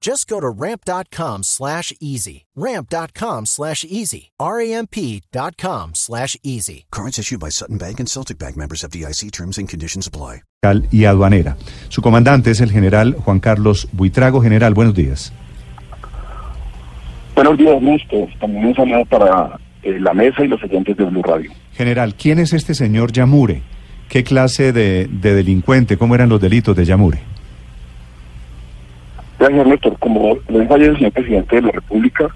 Just go to ramp.com slash easy. Ramp.com slash easy. R-A-M-P.com slash easy. Cards issued by Sutton Bank and Celtic Bank members of DIC terms and conditions apply. Y aduanera. Su comandante es el general Juan Carlos Buitrago. General, buenos días. Buenos días, Néstor. También un saludo para eh, la mesa y los oyentes de Blue Radio. General, ¿quién es este señor Yamure? ¿Qué clase de, de delincuente? ¿Cómo eran los delitos de Yamure? Gracias, Néstor. Como lo dijo ayer el señor presidente de la República,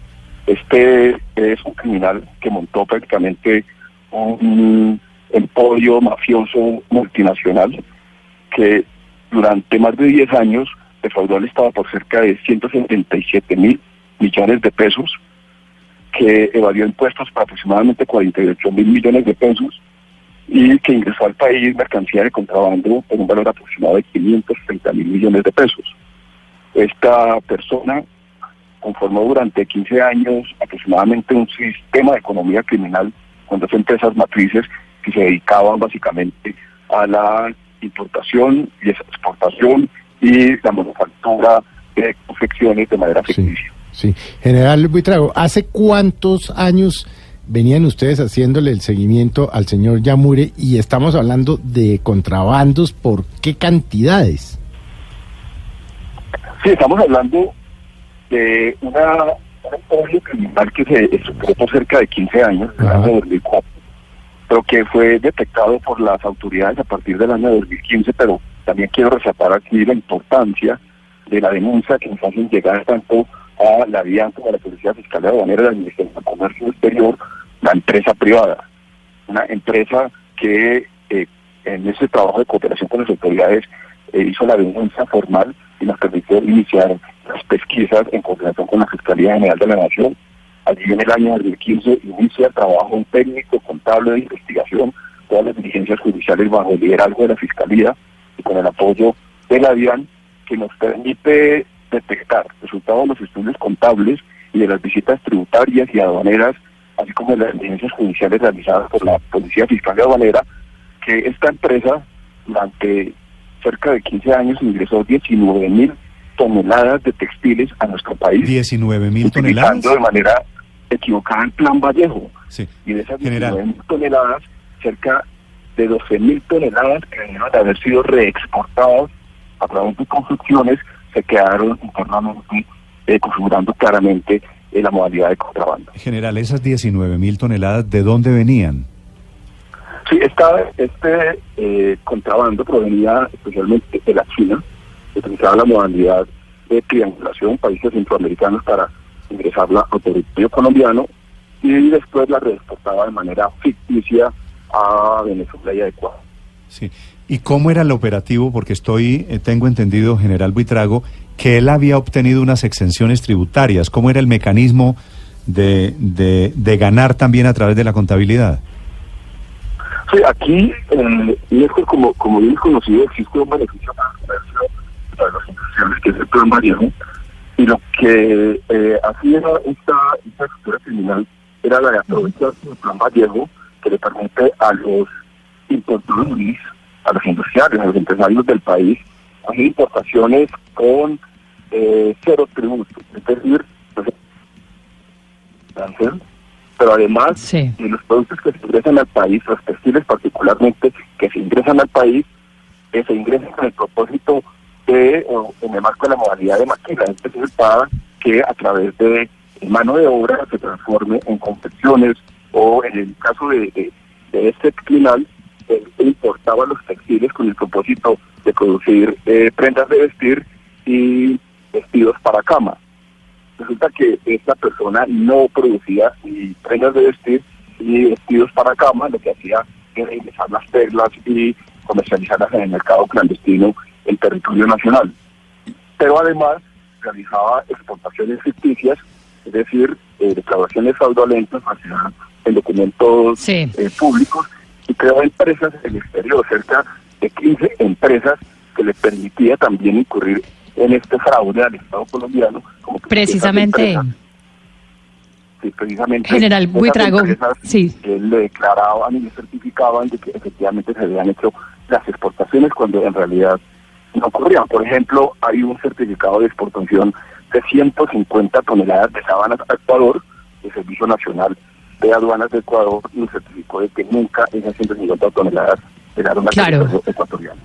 este es un criminal que montó prácticamente un emporio mafioso multinacional que durante más de 10 años defraudó al Estado por cerca de 177 mil millones de pesos, que evadió impuestos para aproximadamente 48 mil millones de pesos y que ingresó al país mercancía de contrabando por un valor aproximado de 530 mil millones de pesos. Esta persona conformó durante 15 años aproximadamente un sistema de economía criminal con dos empresas matrices que se dedicaban básicamente a la importación y exportación y la manufactura de confecciones de manera ficticia. Sí, General Buitrago, ¿hace cuántos años venían ustedes haciéndole el seguimiento al señor Yamure y estamos hablando de contrabandos por qué cantidades? Sí, estamos hablando de una, un criminal que se estructuró por cerca de 15 años, en el año 2004, pero que fue detectado por las autoridades a partir del año 2015, pero también quiero resaltar aquí la importancia de la denuncia que nos hacen llegar tanto a la DIAN como a la Policía Fiscal de Aduanera, la Administración de Comercio Exterior, la empresa privada, una empresa que eh, en ese trabajo de cooperación con las autoridades eh, hizo la denuncia formal y nos permitió iniciar las pesquisas en coordinación con la Fiscalía General de la Nación. Allí en el año 2015 inicia el trabajo técnico, contable de investigación, todas las diligencias judiciales bajo el liderazgo de la Fiscalía y con el apoyo de la DIAN, que nos permite detectar resultados de los estudios contables y de las visitas tributarias y aduaneras, así como de las diligencias judiciales realizadas por la Policía Fiscal de Aduanera, que esta empresa durante cerca de 15 años ingresó 19 mil toneladas de textiles a nuestro país. 19 mil toneladas. de manera equivocada el plan Vallejo. Sí. Y de esas 19 mil toneladas, cerca de 12 mil toneladas que debieron de haber sido reexportadas a través de construcciones se quedaron internamente eh, configurando claramente eh, la modalidad de contrabando. General, esas 19 mil toneladas, ¿de dónde venían? Sí, esta, este eh, contrabando provenía especialmente de la China, utilizaba la modalidad de triangulación, países centroamericanos para ingresarla al territorio colombiano y después la reexportaba de manera ficticia a Venezuela y a Ecuador. Sí. ¿Y cómo era el operativo? Porque estoy, eh, tengo entendido, general Buitrago, que él había obtenido unas exenciones tributarias. ¿Cómo era el mecanismo de, de, de ganar también a través de la contabilidad? Sí, aquí, eh, lejos, como, como bien conocido, existe un beneficio para el comercio, para las que es el plan Vallejo, y lo que eh, hacía esta, esta estructura criminal era la de aprovechar el plan Vallejo, que le permite a los importadores, a los industriales, a los empresarios del país, hacer importaciones con eh, cero tributos, es decir, pero además de los productos que se ingresan al país, los particularmente, que se ingresan al país, que se ingresan con el propósito de, o, en el marco de la modalidad de maquila, es decir, para que a través de mano de obra se transforme en confecciones o en el caso de, de, este criminal, él importaba los textiles con el propósito de producir eh, prendas de vestir y vestidos para cama. Resulta que esta persona no producía ni prendas de vestir ni vestidos para cama, lo que hacía era ingresar las perlas y comercializarlas en el mercado clandestino en territorio nacional. Pero además realizaba exportaciones ficticias, es decir, eh, declaraciones fraudulentas en documentos eh, públicos y creó empresas en el exterior, cerca de 15 empresas que le permitía también incurrir en este fraude al Estado colombiano. Como precisamente. Precisamente. General Buitrago, sí. le declaraban y le certificaban de que efectivamente se habían hecho las exportaciones cuando en realidad no ocurrían. Por ejemplo, hay un certificado de exportación de 150 toneladas de sábanas a Ecuador, el Servicio Nacional de Aduanas de Ecuador nos certificó de que nunca esas 150 toneladas llegaron a claro. ecuatoriano.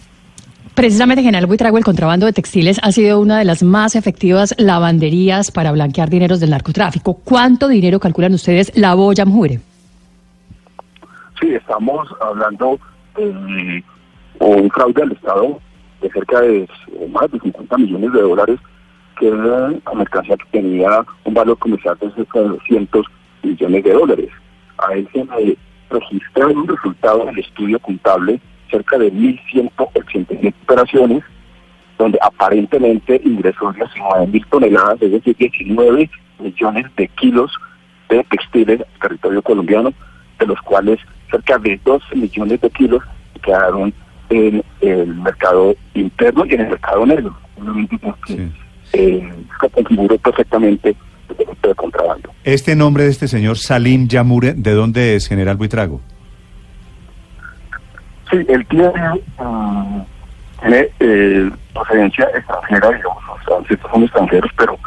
Precisamente, General Buitrago, el contrabando de textiles ha sido una de las más efectivas lavanderías para blanquear dineros del narcotráfico. ¿Cuánto dinero calculan ustedes la boya Mjure? Sí, estamos hablando de un fraude al Estado de cerca de más de 50 millones de dólares, que era una mercancía que tenía un valor comercial de cerca de 200 millones de dólares. A él se le registraron un resultado del estudio contable cerca de 1.187 operaciones, donde aparentemente ingresó 19 mil toneladas, es decir, 19 millones de kilos de textiles al territorio colombiano, de los cuales cerca de 12 millones de kilos quedaron en el mercado interno y en el mercado negro. Porque eh, configuró perfectamente de contrabando. Este nombre de este señor Salim Yamure, ¿de dónde es, General Buitrago? Sí, él tiene, mm, tiene eh, procedencia extranjera, digamos, o sea, son extranjeros, pero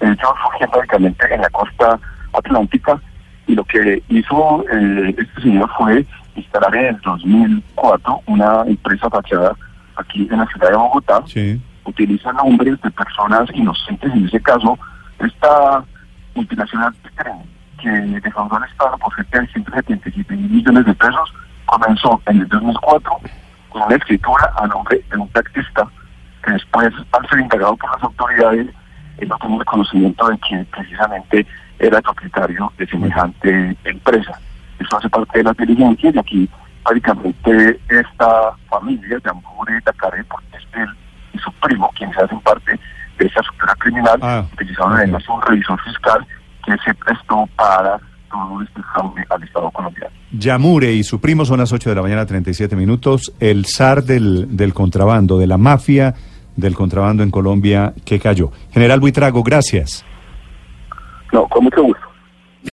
ellos surgen básicamente en la costa atlántica y lo que hizo eh, este señor fue instalar en el 2004 una empresa fachada aquí en la ciudad de Bogotá. Utiliza nombres de personas inocentes, en ese caso, esta multinacional que defraudó al Estado por cerca de 177 mil millones de pesos comenzó en el 2004 con una escritura a nombre de un taxista que después, al ser indagado por las autoridades, él no tuvo el conocimiento de que precisamente era el propietario de semejante empresa. Eso hace parte de la inteligencia y aquí prácticamente esta familia de Amore Tacaré, porque es él y su primo quienes hacen parte de esa estructura criminal, ah, utilizaron además un revisor fiscal que se prestó para todo este fraude al Estado colombiano. Yamure y su primo son las 8 de la mañana, 37 minutos. El zar del, del contrabando, de la mafia del contrabando en Colombia que cayó. General Buitrago, gracias. No, con mucho gusto.